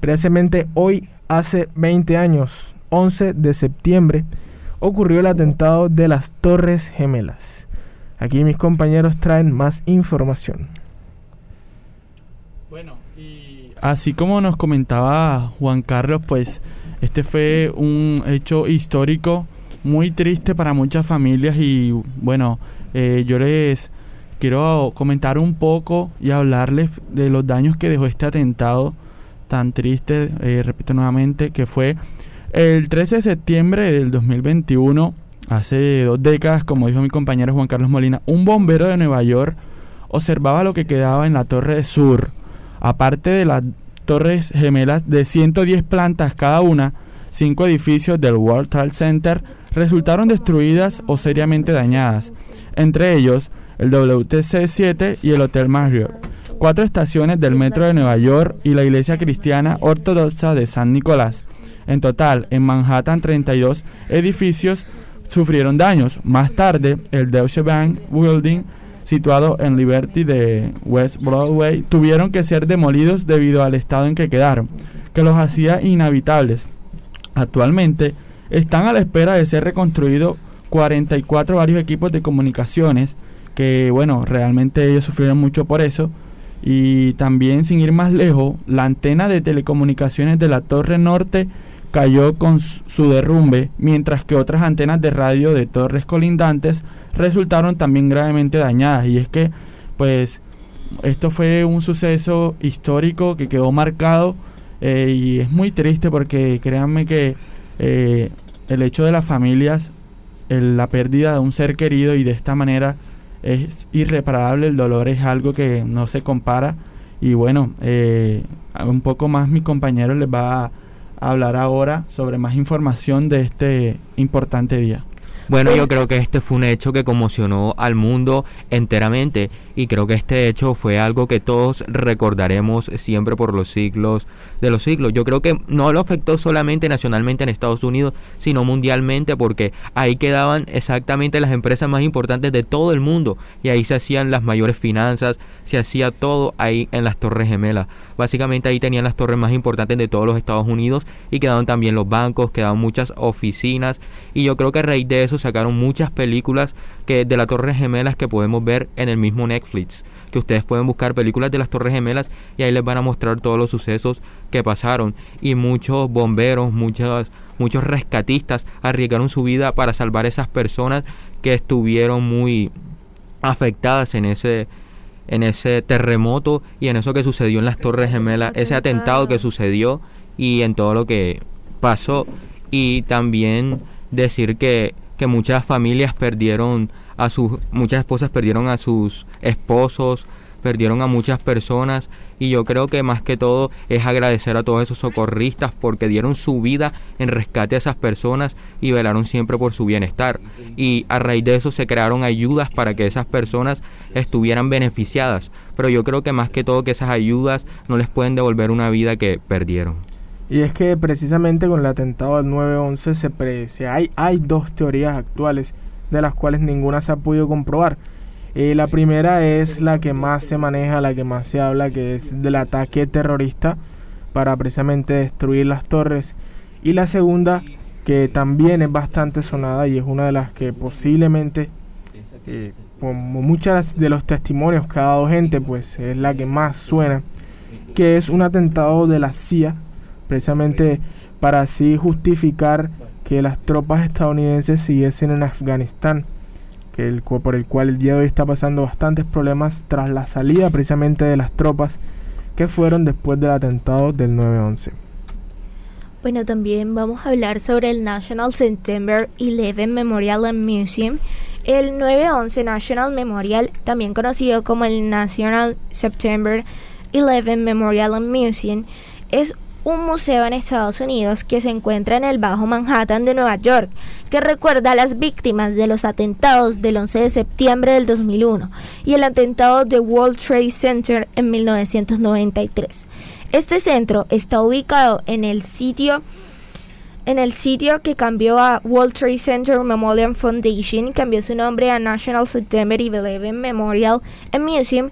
Precisamente hoy, hace 20 años, 11 de septiembre, ocurrió el atentado de las Torres Gemelas. Aquí mis compañeros traen más información. Así como nos comentaba Juan Carlos, pues este fue un hecho histórico muy triste para muchas familias y bueno, eh, yo les quiero comentar un poco y hablarles de los daños que dejó este atentado tan triste, eh, repito nuevamente, que fue el 13 de septiembre del 2021, hace dos décadas, como dijo mi compañero Juan Carlos Molina, un bombero de Nueva York observaba lo que quedaba en la Torre Sur Aparte de las torres gemelas de 110 plantas cada una, cinco edificios del World Trade Center resultaron destruidas o seriamente dañadas, entre ellos el WTC-7 y el Hotel Marriott, cuatro estaciones del Metro de Nueva York y la Iglesia Cristiana Ortodoxa de San Nicolás. En total, en Manhattan 32 edificios sufrieron daños. Más tarde, el Deutsche Bank Building situado en Liberty de West Broadway, tuvieron que ser demolidos debido al estado en que quedaron, que los hacía inhabitables. Actualmente están a la espera de ser reconstruidos 44 varios equipos de comunicaciones, que bueno, realmente ellos sufrieron mucho por eso. Y también sin ir más lejos, la antena de telecomunicaciones de la Torre Norte cayó con su derrumbe, mientras que otras antenas de radio de torres colindantes resultaron también gravemente dañadas. Y es que, pues, esto fue un suceso histórico que quedó marcado eh, y es muy triste porque créanme que eh, el hecho de las familias, la pérdida de un ser querido y de esta manera es irreparable, el dolor es algo que no se compara. Y bueno, eh, un poco más mi compañero les va a hablar ahora sobre más información de este importante día. Bueno, yo creo que este fue un hecho que conmocionó al mundo enteramente y creo que este hecho fue algo que todos recordaremos siempre por los siglos de los siglos. Yo creo que no lo afectó solamente nacionalmente en Estados Unidos, sino mundialmente porque ahí quedaban exactamente las empresas más importantes de todo el mundo y ahí se hacían las mayores finanzas, se hacía todo ahí en las Torres Gemelas. Básicamente ahí tenían las torres más importantes de todos los Estados Unidos y quedaban también los bancos, quedaban muchas oficinas y yo creo que a raíz de eso sacaron muchas películas que de las Torres Gemelas que podemos ver en el mismo Netflix. Que ustedes pueden buscar películas de las Torres Gemelas y ahí les van a mostrar todos los sucesos que pasaron. Y muchos bomberos, muchos, muchos rescatistas arriesgaron su vida para salvar a esas personas que estuvieron muy afectadas en ese en ese terremoto y en eso que sucedió en las Torres Gemelas, ese atentado que sucedió y en todo lo que pasó. Y también decir que que muchas familias perdieron a sus, muchas esposas perdieron a sus esposos, perdieron a muchas personas y yo creo que más que todo es agradecer a todos esos socorristas porque dieron su vida en rescate a esas personas y velaron siempre por su bienestar y a raíz de eso se crearon ayudas para que esas personas estuvieran beneficiadas pero yo creo que más que todo que esas ayudas no les pueden devolver una vida que perdieron. Y es que precisamente con el atentado del 9-11 se, se hay, hay dos teorías actuales de las cuales ninguna se ha podido comprobar. Eh, la primera es la que más se maneja, la que más se habla, que es del ataque terrorista para precisamente destruir las torres. Y la segunda, que también es bastante sonada y es una de las que posiblemente, eh, como muchas de los testimonios que ha dado gente, pues es la que más suena, que es un atentado de la CIA precisamente para así justificar que las tropas estadounidenses siguiesen en Afganistán, que el, por el cual el día de hoy está pasando bastantes problemas tras la salida precisamente de las tropas que fueron después del atentado del 9-11. Bueno, también vamos a hablar sobre el National September 11 Memorial and Museum. El 9-11 National Memorial, también conocido como el National September 9-11 Memorial and Museum es un museo en Estados Unidos que se encuentra en el Bajo Manhattan de Nueva York, que recuerda a las víctimas de los atentados del 11 de septiembre del 2001 y el atentado de World Trade Center en 1993. Este centro está ubicado en el sitio en el sitio que cambió a World Trade Center Memorial Foundation, cambió su nombre a National September 11 Memorial and Museum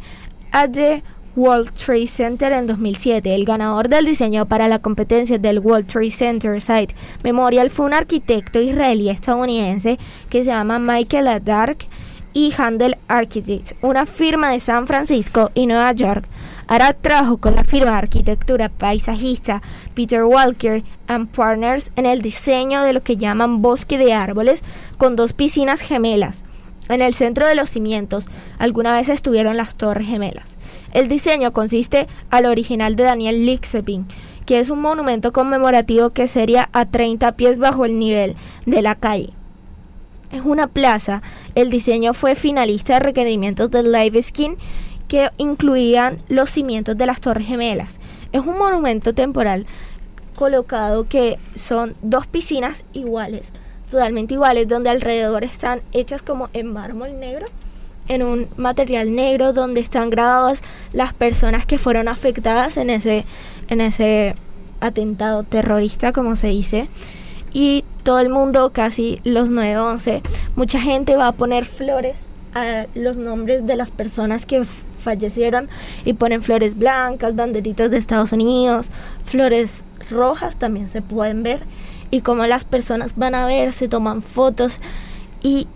at the World Trade Center en 2007. El ganador del diseño para la competencia del World Trade Center Site Memorial fue un arquitecto israelí estadounidense que se llama Michael Adark y Handel Architects, una firma de San Francisco y Nueva York. Ahora trabajo con la firma de arquitectura paisajista Peter Walker and Partners en el diseño de lo que llaman bosque de árboles con dos piscinas gemelas. En el centro de los cimientos alguna vez estuvieron las torres gemelas. El diseño consiste al original de Daniel Lixepin, que es un monumento conmemorativo que sería a 30 pies bajo el nivel de la calle. Es una plaza. El diseño fue finalista de requerimientos del Live Skin que incluían los cimientos de las Torres Gemelas. Es un monumento temporal colocado que son dos piscinas iguales, totalmente iguales, donde alrededor están hechas como en mármol negro, en un material negro, donde están grabadas las personas que fueron afectadas en ese, en ese atentado terrorista, como se dice. Y todo el mundo, casi los 9-11, mucha gente va a poner flores a los nombres de las personas que fallecieron y ponen flores blancas, banderitas de Estados Unidos, flores rojas también se pueden ver y como las personas van a ver, se toman fotos y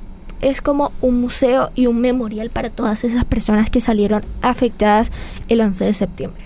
es como un museo y un memorial para todas esas personas que salieron afectadas el 11 de septiembre.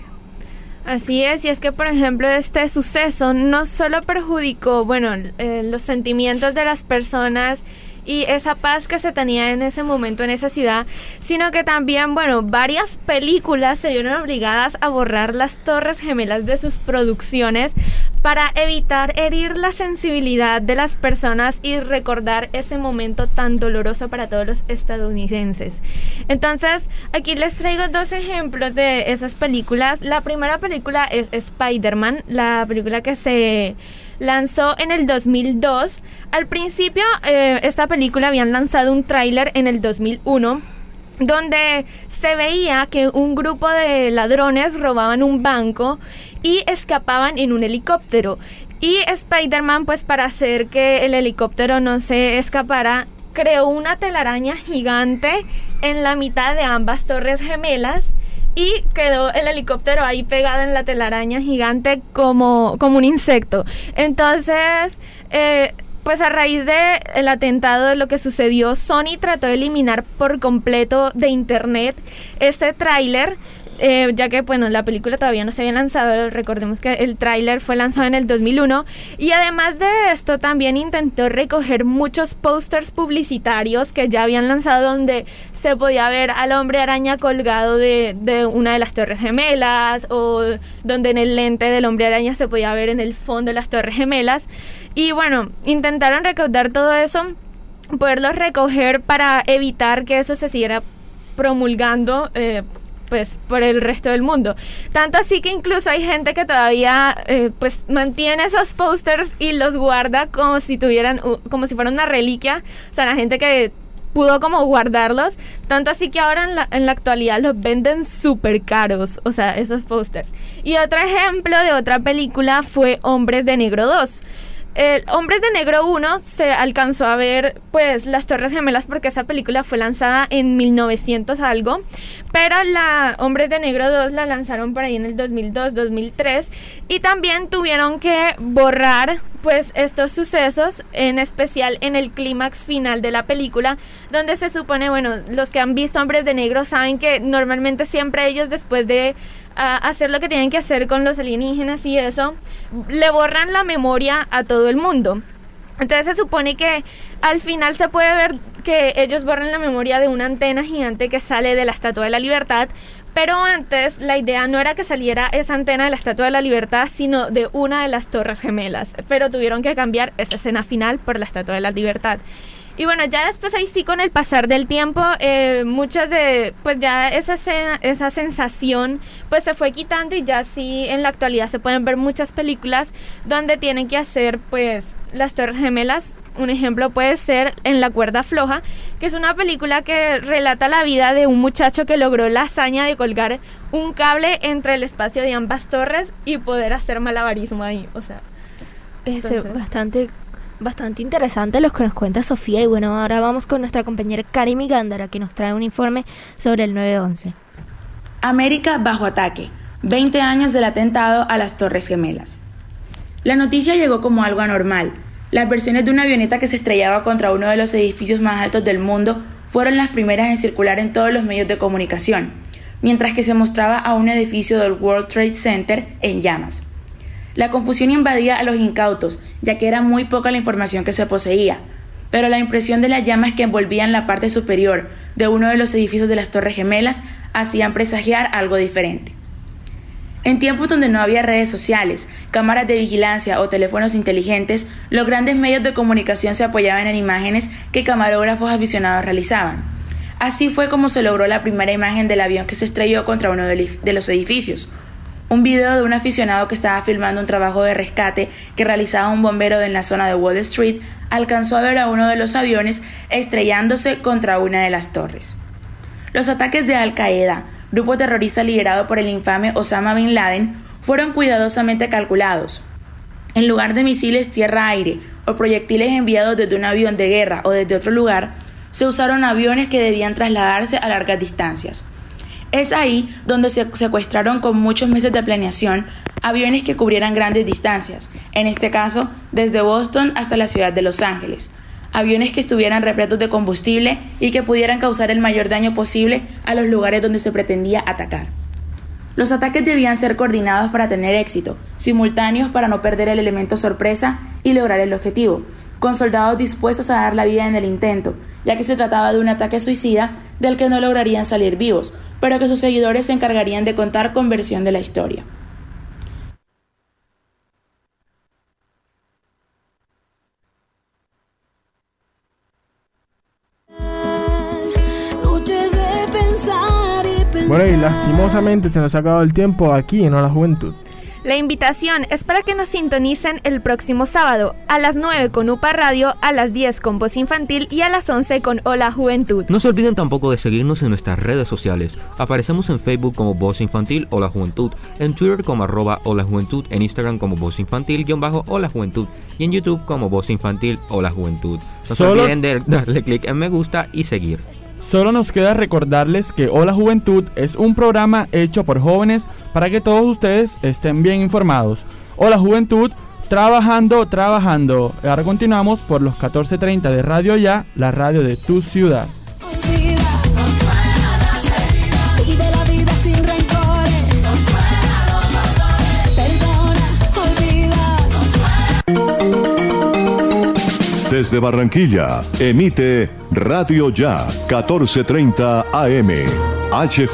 Así es, y es que por ejemplo este suceso no solo perjudicó, bueno, los sentimientos de las personas y esa paz que se tenía en ese momento en esa ciudad, sino que también, bueno, varias películas se vieron obligadas a borrar las torres gemelas de sus producciones para evitar herir la sensibilidad de las personas y recordar ese momento tan doloroso para todos los estadounidenses. Entonces, aquí les traigo dos ejemplos de esas películas. La primera película es Spider-Man, la película que se lanzó en el 2002. Al principio, eh, esta película habían lanzado un tráiler en el 2001 donde se veía que un grupo de ladrones robaban un banco y escapaban en un helicóptero. Y Spider-Man, pues para hacer que el helicóptero no se escapara, creó una telaraña gigante en la mitad de ambas torres gemelas y quedó el helicóptero ahí pegado en la telaraña gigante como, como un insecto. Entonces, eh, pues a raíz del el atentado de lo que sucedió, Sony trató de eliminar por completo de internet este tráiler eh, ya que bueno, la película todavía no se había lanzado, recordemos que el tráiler fue lanzado en el 2001 y además de esto también intentó recoger muchos pósters publicitarios que ya habían lanzado donde se podía ver al hombre araña colgado de, de una de las torres gemelas o donde en el lente del hombre araña se podía ver en el fondo de las torres gemelas. Y bueno, intentaron recaudar todo eso poderlos recoger para evitar que eso se siguiera promulgando eh, pues por el resto del mundo. Tanto así que incluso hay gente que todavía eh, pues mantiene esos posters y los guarda como si tuvieran como si fueran una reliquia. O sea, la gente que pudo como guardarlos. Tanto así que ahora en la, en la actualidad los venden súper caros. O sea, esos posters. Y otro ejemplo de otra película fue Hombres de Negro 2. El Hombres de Negro 1 se alcanzó a ver pues las Torres Gemelas porque esa película fue lanzada en 1900 algo, pero la Hombres de Negro 2 la lanzaron por ahí en el 2002, 2003 y también tuvieron que borrar pues estos sucesos, en especial en el clímax final de la película, donde se supone, bueno, los que han visto Hombres de Negro saben que normalmente siempre ellos después de hacer lo que tienen que hacer con los alienígenas y eso, le borran la memoria a todo el mundo. Entonces se supone que al final se puede ver que ellos borran la memoria de una antena gigante que sale de la Estatua de la Libertad, pero antes la idea no era que saliera esa antena de la Estatua de la Libertad, sino de una de las Torres Gemelas, pero tuvieron que cambiar esa escena final por la Estatua de la Libertad. Y bueno, ya después ahí sí con el pasar del tiempo, eh, muchas de, pues ya esa, esa sensación pues se fue quitando y ya sí en la actualidad se pueden ver muchas películas donde tienen que hacer pues las Torres Gemelas. Un ejemplo puede ser En la cuerda floja, que es una película que relata la vida de un muchacho que logró la hazaña de colgar un cable entre el espacio de ambas torres y poder hacer malabarismo ahí. O sea, Es bastante, bastante interesante los que nos cuenta Sofía. Y bueno, ahora vamos con nuestra compañera Karimi Gándara, que nos trae un informe sobre el 911. América bajo ataque. 20 años del atentado a las Torres Gemelas. La noticia llegó como algo anormal. Las versiones de una avioneta que se estrellaba contra uno de los edificios más altos del mundo fueron las primeras en circular en todos los medios de comunicación, mientras que se mostraba a un edificio del World Trade Center en llamas. La confusión invadía a los incautos, ya que era muy poca la información que se poseía, pero la impresión de las llamas que envolvían la parte superior de uno de los edificios de las Torres Gemelas hacían presagiar algo diferente. En tiempos donde no había redes sociales, cámaras de vigilancia o teléfonos inteligentes, los grandes medios de comunicación se apoyaban en imágenes que camarógrafos aficionados realizaban. Así fue como se logró la primera imagen del avión que se estrelló contra uno de los edificios. Un video de un aficionado que estaba filmando un trabajo de rescate que realizaba un bombero en la zona de Wall Street alcanzó a ver a uno de los aviones estrellándose contra una de las torres. Los ataques de Al Qaeda, grupo terrorista liderado por el infame Osama Bin Laden, fueron cuidadosamente calculados. En lugar de misiles tierra-aire o proyectiles enviados desde un avión de guerra o desde otro lugar, se usaron aviones que debían trasladarse a largas distancias. Es ahí donde se secuestraron con muchos meses de planeación aviones que cubrieran grandes distancias, en este caso desde Boston hasta la ciudad de Los Ángeles, aviones que estuvieran repletos de combustible y que pudieran causar el mayor daño posible a los lugares donde se pretendía atacar. Los ataques debían ser coordinados para tener éxito, simultáneos para no perder el elemento sorpresa y lograr el objetivo, con soldados dispuestos a dar la vida en el intento, ya que se trataba de un ataque suicida del que no lograrían salir vivos, pero que sus seguidores se encargarían de contar con versión de la historia. Bueno, y lastimosamente se nos ha acabado el tiempo aquí en la Juventud. La invitación es para que nos sintonicen el próximo sábado a las 9 con UPA Radio, a las 10 con Voz Infantil y a las 11 con Hola Juventud. No se olviden tampoco de seguirnos en nuestras redes sociales. Aparecemos en Facebook como Voz Infantil o La Juventud, en Twitter como arroba o La Juventud, en Instagram como Voz Infantil guion bajo o La Juventud y en YouTube como Voz Infantil o La Juventud. No Solo- se olviden de darle clic en me gusta y seguir. Solo nos queda recordarles que Hola Juventud es un programa hecho por jóvenes para que todos ustedes estén bien informados. Hola Juventud, trabajando, trabajando. Ahora continuamos por los 14.30 de Radio Ya, la radio de tu ciudad. Desde Barranquilla, emite Radio Ya 1430 AM. H